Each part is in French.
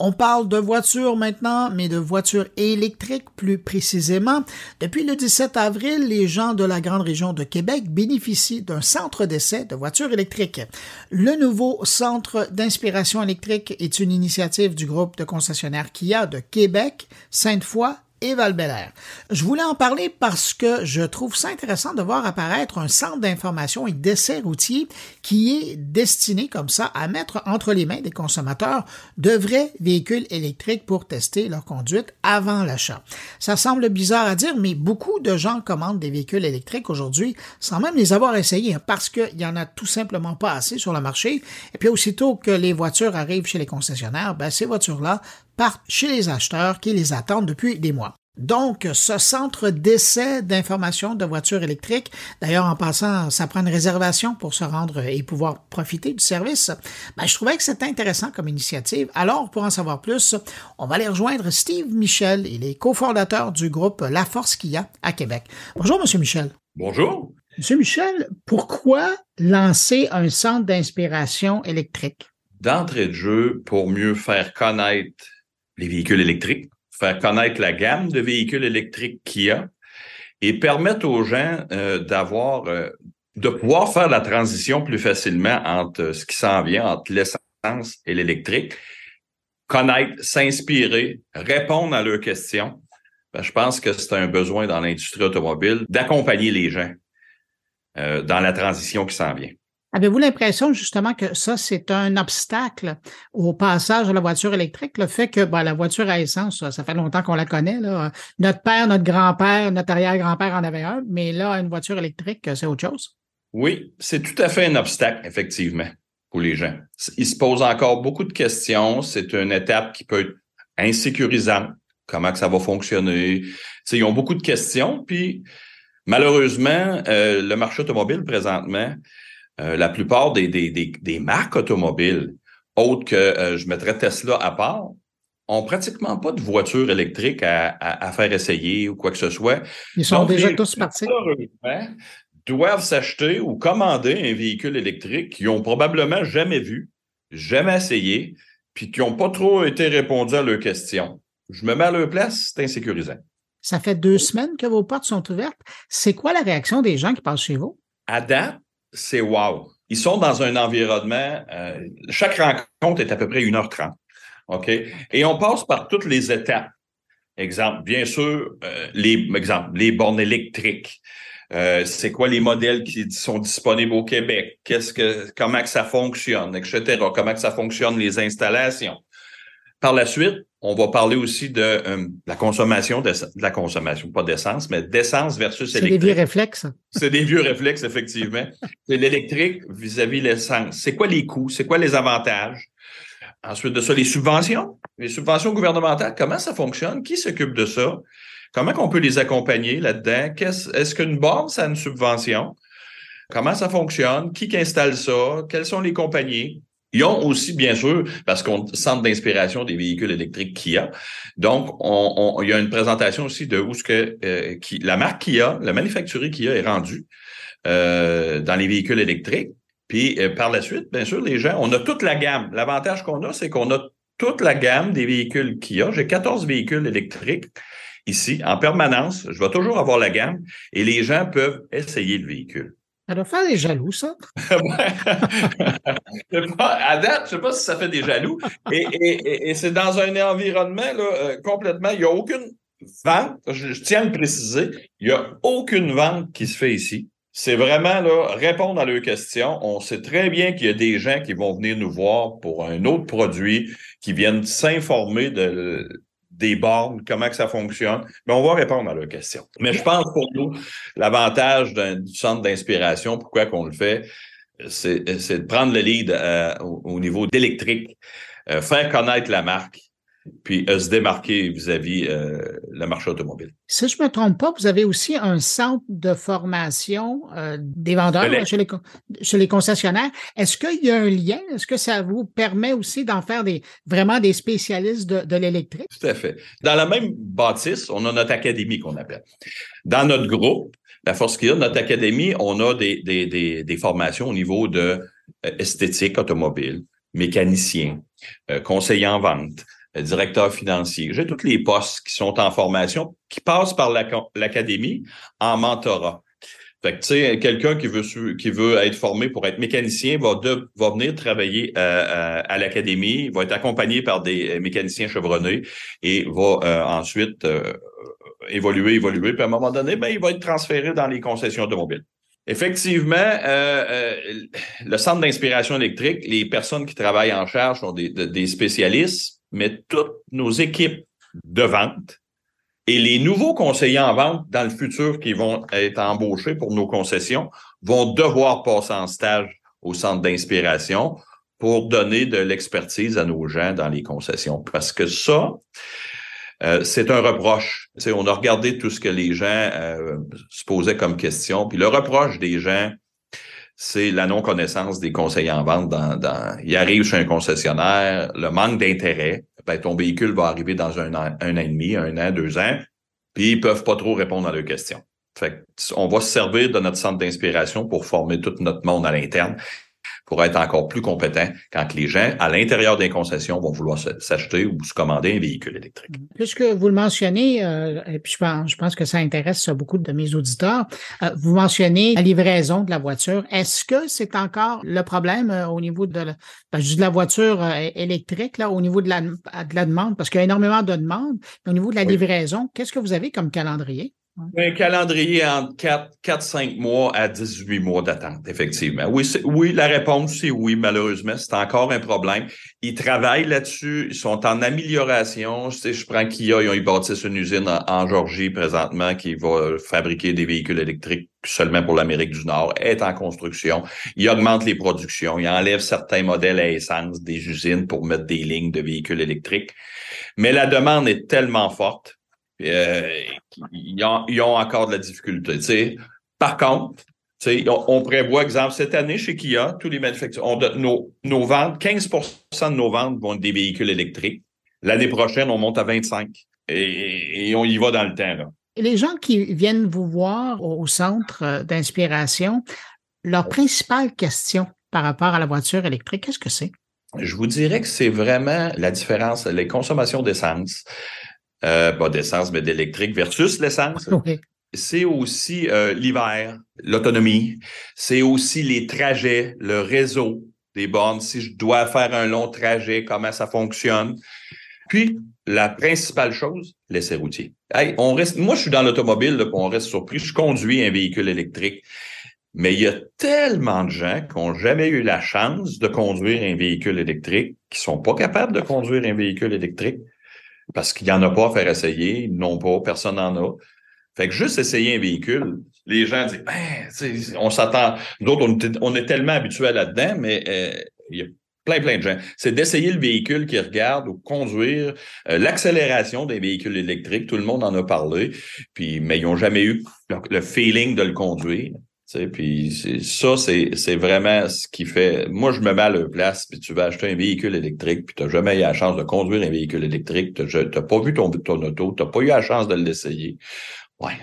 On parle de voitures maintenant, mais de voitures électriques plus précisément. Depuis le 17 avril, les gens de la grande région de Québec bénéficient d'un centre d'essai de voitures électriques. Le nouveau centre d'inspiration électrique est une initiative du groupe de concessionnaires Kia de Québec, Sainte-Foy et val Je voulais en parler parce que je trouve ça intéressant de voir apparaître un centre d'information et d'essais routiers qui est destiné comme ça à mettre entre les mains des consommateurs de vrais véhicules électriques pour tester leur conduite avant l'achat. Ça semble bizarre à dire, mais beaucoup de gens commandent des véhicules électriques aujourd'hui sans même les avoir essayés parce qu'il y en a tout simplement pas assez sur le marché. Et puis aussitôt que les voitures arrivent chez les concessionnaires, ben, ces voitures-là partent chez les acheteurs qui les attendent depuis des mois. Donc, ce centre d'essai d'information de voitures électriques, d'ailleurs, en passant, ça prend une réservation pour se rendre et pouvoir profiter du service. Ben, je trouvais que c'était intéressant comme initiative. Alors, pour en savoir plus, on va aller rejoindre Steve Michel. Il est cofondateur du groupe La Force Kia à Québec. Bonjour, Monsieur Michel. Bonjour. Monsieur Michel, pourquoi lancer un centre d'inspiration électrique? D'entrée de jeu, pour mieux faire connaître les véhicules électriques, faire connaître la gamme de véhicules électriques qu'il y a et permettre aux gens euh, d'avoir, euh, de pouvoir faire la transition plus facilement entre ce qui s'en vient, entre l'essence et l'électrique, connaître, s'inspirer, répondre à leurs questions. Ben, je pense que c'est un besoin dans l'industrie automobile d'accompagner les gens euh, dans la transition qui s'en vient. Avez-vous l'impression justement que ça, c'est un obstacle au passage de la voiture électrique, le fait que ben, la voiture à essence, ça, fait longtemps qu'on la connaît. Là. Notre père, notre grand-père, notre arrière-grand-père en avait un, mais là, une voiture électrique, c'est autre chose. Oui, c'est tout à fait un obstacle, effectivement, pour les gens. Ils se posent encore beaucoup de questions. C'est une étape qui peut être insécurisante. Comment que ça va fonctionner? ils ont beaucoup de questions. Puis, malheureusement, euh, le marché automobile présentement, euh, la plupart des, des, des, marques automobiles, autres que euh, je mettrais Tesla à part, ont pratiquement pas de voitures électriques à, à, faire essayer ou quoi que ce soit. Ils sont déjà tous partis. doivent s'acheter ou commander un véhicule électrique qu'ils ont probablement jamais vu, jamais essayé, puis qui n'ont pas trop été répondus à leurs questions. Je me mets à leur place, c'est insécurisant. Ça fait deux semaines que vos portes sont ouvertes. C'est quoi la réaction des gens qui passent chez vous? À date, c'est wow. Ils sont dans un environnement, euh, chaque rencontre est à peu près 1h30. OK? Et on passe par toutes les étapes. Exemple, bien sûr, euh, les, les bornes électriques. Euh, c'est quoi les modèles qui sont disponibles au Québec? Comment que ça fonctionne, etc. Comment que ça fonctionne les installations? Par la suite, on va parler aussi de euh, la consommation, de, la consommation, pas d'essence, mais d'essence versus électrique. C'est des vieux réflexes. C'est des vieux réflexes, effectivement. C'est l'électrique vis-à-vis l'essence. C'est quoi les coûts? C'est quoi les avantages? Ensuite de ça, les subventions. Les subventions gouvernementales, comment ça fonctionne? Qui s'occupe de ça? Comment on peut les accompagner là-dedans? Est-ce qu'une borne, ça a une subvention? Comment ça fonctionne? Qui installe ça? Quelles sont les compagnies? Ils ont aussi, bien sûr, parce qu'on centre d'inspiration des véhicules électriques Kia. Donc, on, il y a une présentation aussi de où ce que euh, qui, la marque Kia, la manufacturier Kia est rendue euh, dans les véhicules électriques. Puis euh, par la suite, bien sûr, les gens, on a toute la gamme. L'avantage qu'on a, c'est qu'on a toute la gamme des véhicules Kia. J'ai 14 véhicules électriques ici en permanence. Je vais toujours avoir la gamme et les gens peuvent essayer le véhicule. Ça doit faire des jaloux, ça. à date, je ne sais pas si ça fait des jaloux. Et, c'est dans un environnement là, euh, complètement. Il n'y a aucune vente. Je, tiens à le préciser. Il n'y a aucune vente qui se fait ici. C'est vraiment là, répondre à leurs questions. On sait très bien qu'il y a des gens qui vont venir nous voir pour un autre produit, qui viennent s'informer de des bornes, comment que ça fonctionne. Mais on va répondre à leurs questions. Mais je pense pour nous, l'avantage du centre d'inspiration, pourquoi qu'on le fait, c'est de prendre le lead euh, au, niveau d'électrique, euh, faire connaître la marque, puis euh, se démarquer vis-à-vis euh, le marché automobile. Si je ne me trompe pas, vous avez aussi un centre de formation euh, des vendeurs chez, les, chez, les, concessionnaires. Est-ce qu'il y a un lien? Est-ce que ça vous permet aussi d'en faire des vraiment des spécialistes de, de l'électrique? Tout à fait. Dans la même bâtisse, on a notre académie qu'on appelle. Dans notre groupe, la Force Kia, notre académie, on a des, des, des, des formations au niveau de esthétique automobile, mécanicien, conseiller en vente, directeur financier. J'ai tous les postes qui sont en formation, qui passent par l'académie en mentorat. Fait que, tu sais, quelqu'un qui veut être formé pour être mécanicien va venir travailler euh, euh, à l'académie, va être accompagné par des euh, mécaniciens chevronnés et va ensuite évoluer, évoluer. Puis à un moment donné, ben, il va être transféré dans les concessions automobiles. Effectivement, le centre d'inspiration électrique, les personnes qui travaillent en charge sont des spécialistes, mais toutes nos équipes de vente, et les nouveaux conseillers en vente dans le futur qui vont être embauchés pour nos concessions vont devoir passer en stage au centre d'inspiration pour donner de l'expertise à nos gens dans les concessions. Parce que ça, euh, c'est un reproche. On a regardé tout ce que les gens euh, se posaient comme question. Puis le reproche des gens, c'est la non-connaissance des conseillers en vente. Dans, dans, ils arrivent chez un concessionnaire, le manque d'intérêt ben, ton véhicule va arriver dans un an, un an et demi, un an, deux ans, puis ils peuvent pas trop répondre à leurs questions. On va se servir de notre centre d'inspiration pour former tout notre monde à l'interne pour être encore plus compétent quand les gens, à l'intérieur des concessions, vont vouloir s'acheter ou se commander un véhicule électrique. Puisque vous le mentionnez, euh, et puis je pense, je pense que ça intéresse beaucoup de mes auditeurs, euh, vous mentionnez la livraison de la voiture. Est-ce que c'est encore le problème euh, au niveau de la, ben, de la voiture électrique, là, au niveau de la, de la demande? Parce qu'il y a énormément de demandes. Au niveau de la livraison, qu'est-ce que vous avez comme calendrier? Un calendrier entre 4, 4, 5 mois à 18 mois d'attente, effectivement. Oui, oui, la réponse, c'est oui, malheureusement. C'est encore un problème. Ils travaillent là-dessus. Ils sont en amélioration. Je, sais, je prends Kia, ils ont bâti une usine en, Georgie présentement qui va fabriquer des véhicules électriques seulement pour l'Amérique du Nord, est en construction. Ils augmentent les productions. Ils enlèvent certains modèles à essence des usines pour mettre des lignes de véhicules électriques. Mais la demande est tellement forte euh, ils, ont, encore de la difficulté. Par contre, on, on, prévoit, exemple, cette année chez Kia, tous les manufacturiers, nos, nos ventes, 15 de nos ventes vont être des véhicules électriques. L'année prochaine, on monte à 25 et, on y va dans le temps. Là. Les gens qui viennent vous voir au centre euh, d'inspiration, leur principale question par rapport à la voiture électrique, qu'est-ce que c'est? Je vous dirais que c'est vraiment la différence, les consommations d'essence euh, pas d'essence, mais d'électrique versus l'essence. C'est aussi euh, l'hiver, l'autonomie. C'est aussi les trajets, le réseau des bornes. Si je dois faire un long trajet, comment ça fonctionne. Puis, la principale chose, l'essai routier. Hey, on reste, moi, je suis dans l'automobile, on reste surpris. Je conduis un véhicule électrique. Mais il y a tellement de gens qui n'ont jamais eu la chance de conduire un véhicule électrique, qui sont pas capables de conduire un véhicule électrique parce qu'il n'y en a pas à faire essayer, non pas, personne n'en a. Fait que juste essayer un véhicule, les gens disent, ben, on s'attend. Nous autres, on, est tellement habitués là-dedans, mais euh, il y a plein, plein de gens. C'est d'essayer le véhicule qu'ils regardent ou conduire, euh, l'accélération des véhicules électriques, tout le monde en a parlé, puis mais ils n'ont jamais eu le feeling de le conduire puis ça, c'est vraiment ce qui fait. Moi, je me mets à leur place, puis tu vas acheter un véhicule électrique, puis tu n'as jamais eu la chance de conduire un véhicule électrique, tu n'as pas vu ton, ton auto, tu n'as pas eu la chance de l'essayer. Ouais.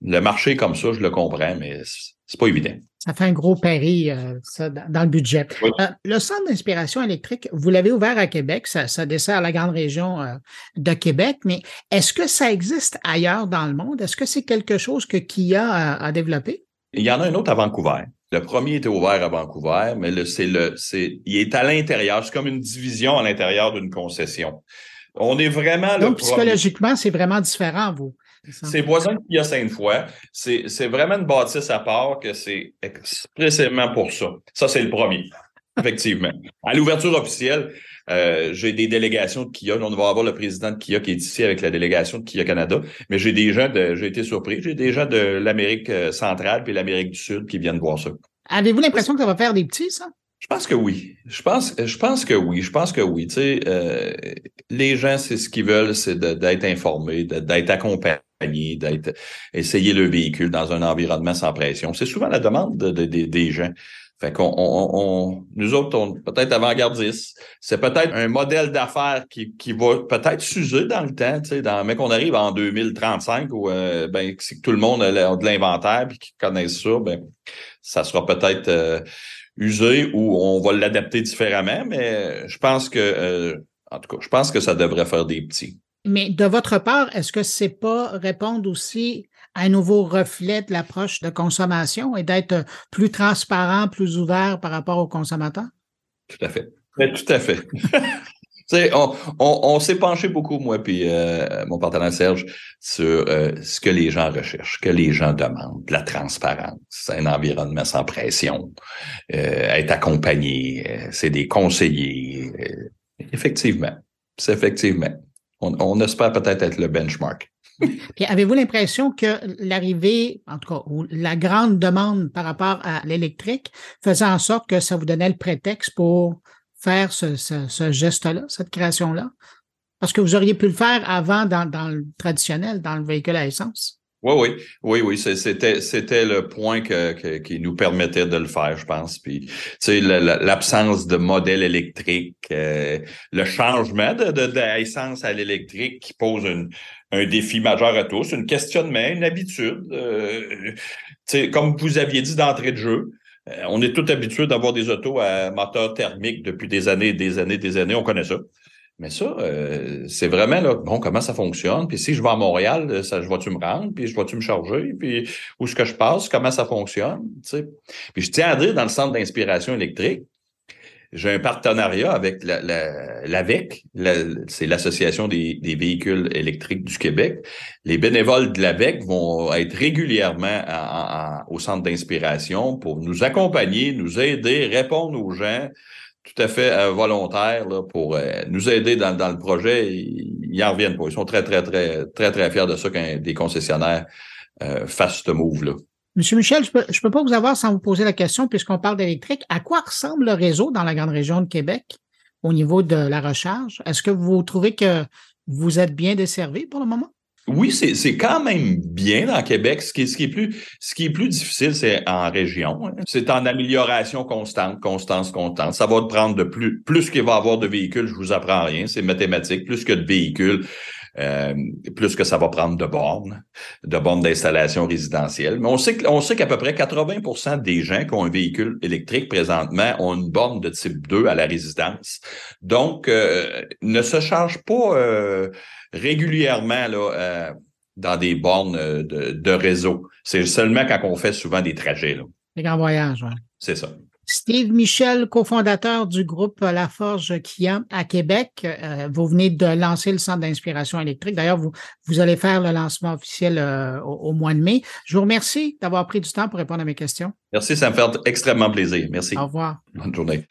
Le marché comme ça, je le comprends, mais c'est pas évident. Ça fait un gros pari, euh, ça, dans le budget. Euh, le centre d'inspiration électrique, vous l'avez ouvert à Québec, ça, ça dessert la grande région euh, de Québec, mais est-ce que ça existe ailleurs dans le monde? Est-ce que c'est quelque chose que Kia a développé? Il y en a un autre à Vancouver. Le premier était ouvert à Vancouver, mais le, c'est le, c'est, il est à l'intérieur. C'est comme une division à l'intérieur d'une concession. On est vraiment Donc, psychologiquement, c'est vraiment différent, vous. C'est voisin qu'il y a cinq fois. C'est, c'est vraiment une bâtisse à part que c'est expressément pour ça. Ça, c'est le premier. Effectivement. À l'ouverture officielle, euh, j'ai des délégations de Kia. On va avoir le président de Kia qui est ici avec la délégation de Kia Canada. Mais j'ai des gens de, j'ai été surpris, j'ai des gens de l'Amérique euh, centrale puis l'Amérique du Sud qui viennent voir ça. Avez-vous l'impression que ça va faire des petits, ça? Je pense que oui. Je pense, je pense que oui. Je pense que oui. Tu sais, euh, les gens, c'est ce qu'ils veulent, c'est d'être informés, d'être accompagnés, d'être essayer le véhicule dans un environnement sans pression. C'est souvent la demande des gens. Fait qu'on, on, nous autres, on peut-être avant-gardistes. C'est peut-être un modèle d'affaires qui, qui va peut-être s'user dans le temps, tu sais, dans, mais qu'on arrive en 2035 où euh, ben, si tout le monde a de l'inventaire puis qu'ils connaissent ça, ben, ça sera peut-être euh, usé ou on va l'adapter différemment. Mais je pense que euh, En tout cas, je pense que ça devrait faire des petits. Mais de votre part, est-ce que c'est pas répondre aussi à nouveau reflet de l'approche de consommation et d'être plus transparent, plus ouvert par rapport aux consommateurs? Tout à fait. tout à fait. on, on, s'est penché beaucoup, moi puis euh, mon partenaire Serge, sur euh, ce que les gens recherchent, ce que les gens demandent, la transparence, un environnement sans pression, euh, être accompagné, c'est des conseillers. effectivement, c'est effectivement. On, on espère peut-être être le benchmark. Avez-vous l'impression que l'arrivée, en tout cas, ou la grande demande par rapport à l'électrique faisait en sorte que ça vous donnait le prétexte pour faire ce, geste-là, cette création-là? Parce que vous auriez pu le faire avant dans, le traditionnel, dans le véhicule à essence. Oui, oui, oui, oui, c'était c'était le point que, qui nous permettait de le faire, je pense. Puis, tu sais, l'absence de modèle électrique, euh, le changement de, de, à l'électrique qui pose un défi majeur à tous, une questionnement, une habitude. Euh, comme vous aviez dit d'entrée de jeu, euh, on est tout habitué d'avoir des autos à moteur thermique depuis des années, des années, des années. On connaît ça. Mais ça, euh, c'est vraiment là, bon, comment ça fonctionne? Puis si je vais à Montréal, euh, ça, je vois-tu me rendre? Puis je vois-tu me charger? Puis où est-ce que je passe? Comment ça fonctionne? Puis je tiens à dire, dans le centre d'inspiration électrique, j'ai un partenariat avec la, l'AVEC, c'est l'Association des, véhicules électriques du Québec. Les bénévoles de l'AVEC vont être régulièrement au centre d'inspiration pour nous accompagner, nous aider, répondre aux gens tout à fait euh, volontaires pour euh, nous aider dans, le projet. Ils en reviennent pas. Ils sont très, très, très, très, très fiers de ça quand des concessionnaires euh, fassent ce move-là. Monsieur Michel, je peux, peux pas vous avoir sans vous poser la question, puisqu'on parle d'électrique. À quoi ressemble le réseau dans la grande région de Québec au niveau de la recharge? Est-ce que vous trouvez que vous êtes bien desservi pour le moment? Oui, c'est quand même bien dans Québec. Ce qui, est, ce qui est plus, ce qui est plus difficile, c'est en région. Hein. C'est en amélioration constante, constance, constante. Ça va prendre de plus, plus qu'il va y avoir de véhicules, je vous apprends rien, c'est mathématique. Plus que de véhicules, euh, plus que ça va prendre de bornes, de bornes d'installation résidentielle. Mais on sait, on sait qu'à peu près 80% des gens qui ont un véhicule électrique présentement ont une borne de type 2 à la résidence. Donc, euh, ne se charge pas euh, régulièrement là, dans des bornes de, de réseau. C'est seulement quand on fait souvent des trajets. Là. Les grands voyages, oui. C'est ça. Steve Michel, cofondateur du groupe La Forge Kia à Québec. Euh, vous venez de lancer le centre d'inspiration électrique. D'ailleurs, vous, vous allez faire le lancement officiel euh, au, mois de mai. Je vous remercie d'avoir pris du temps pour répondre à mes questions. Merci, ça me fait extrêmement plaisir. Merci. Au revoir. Bonne journée.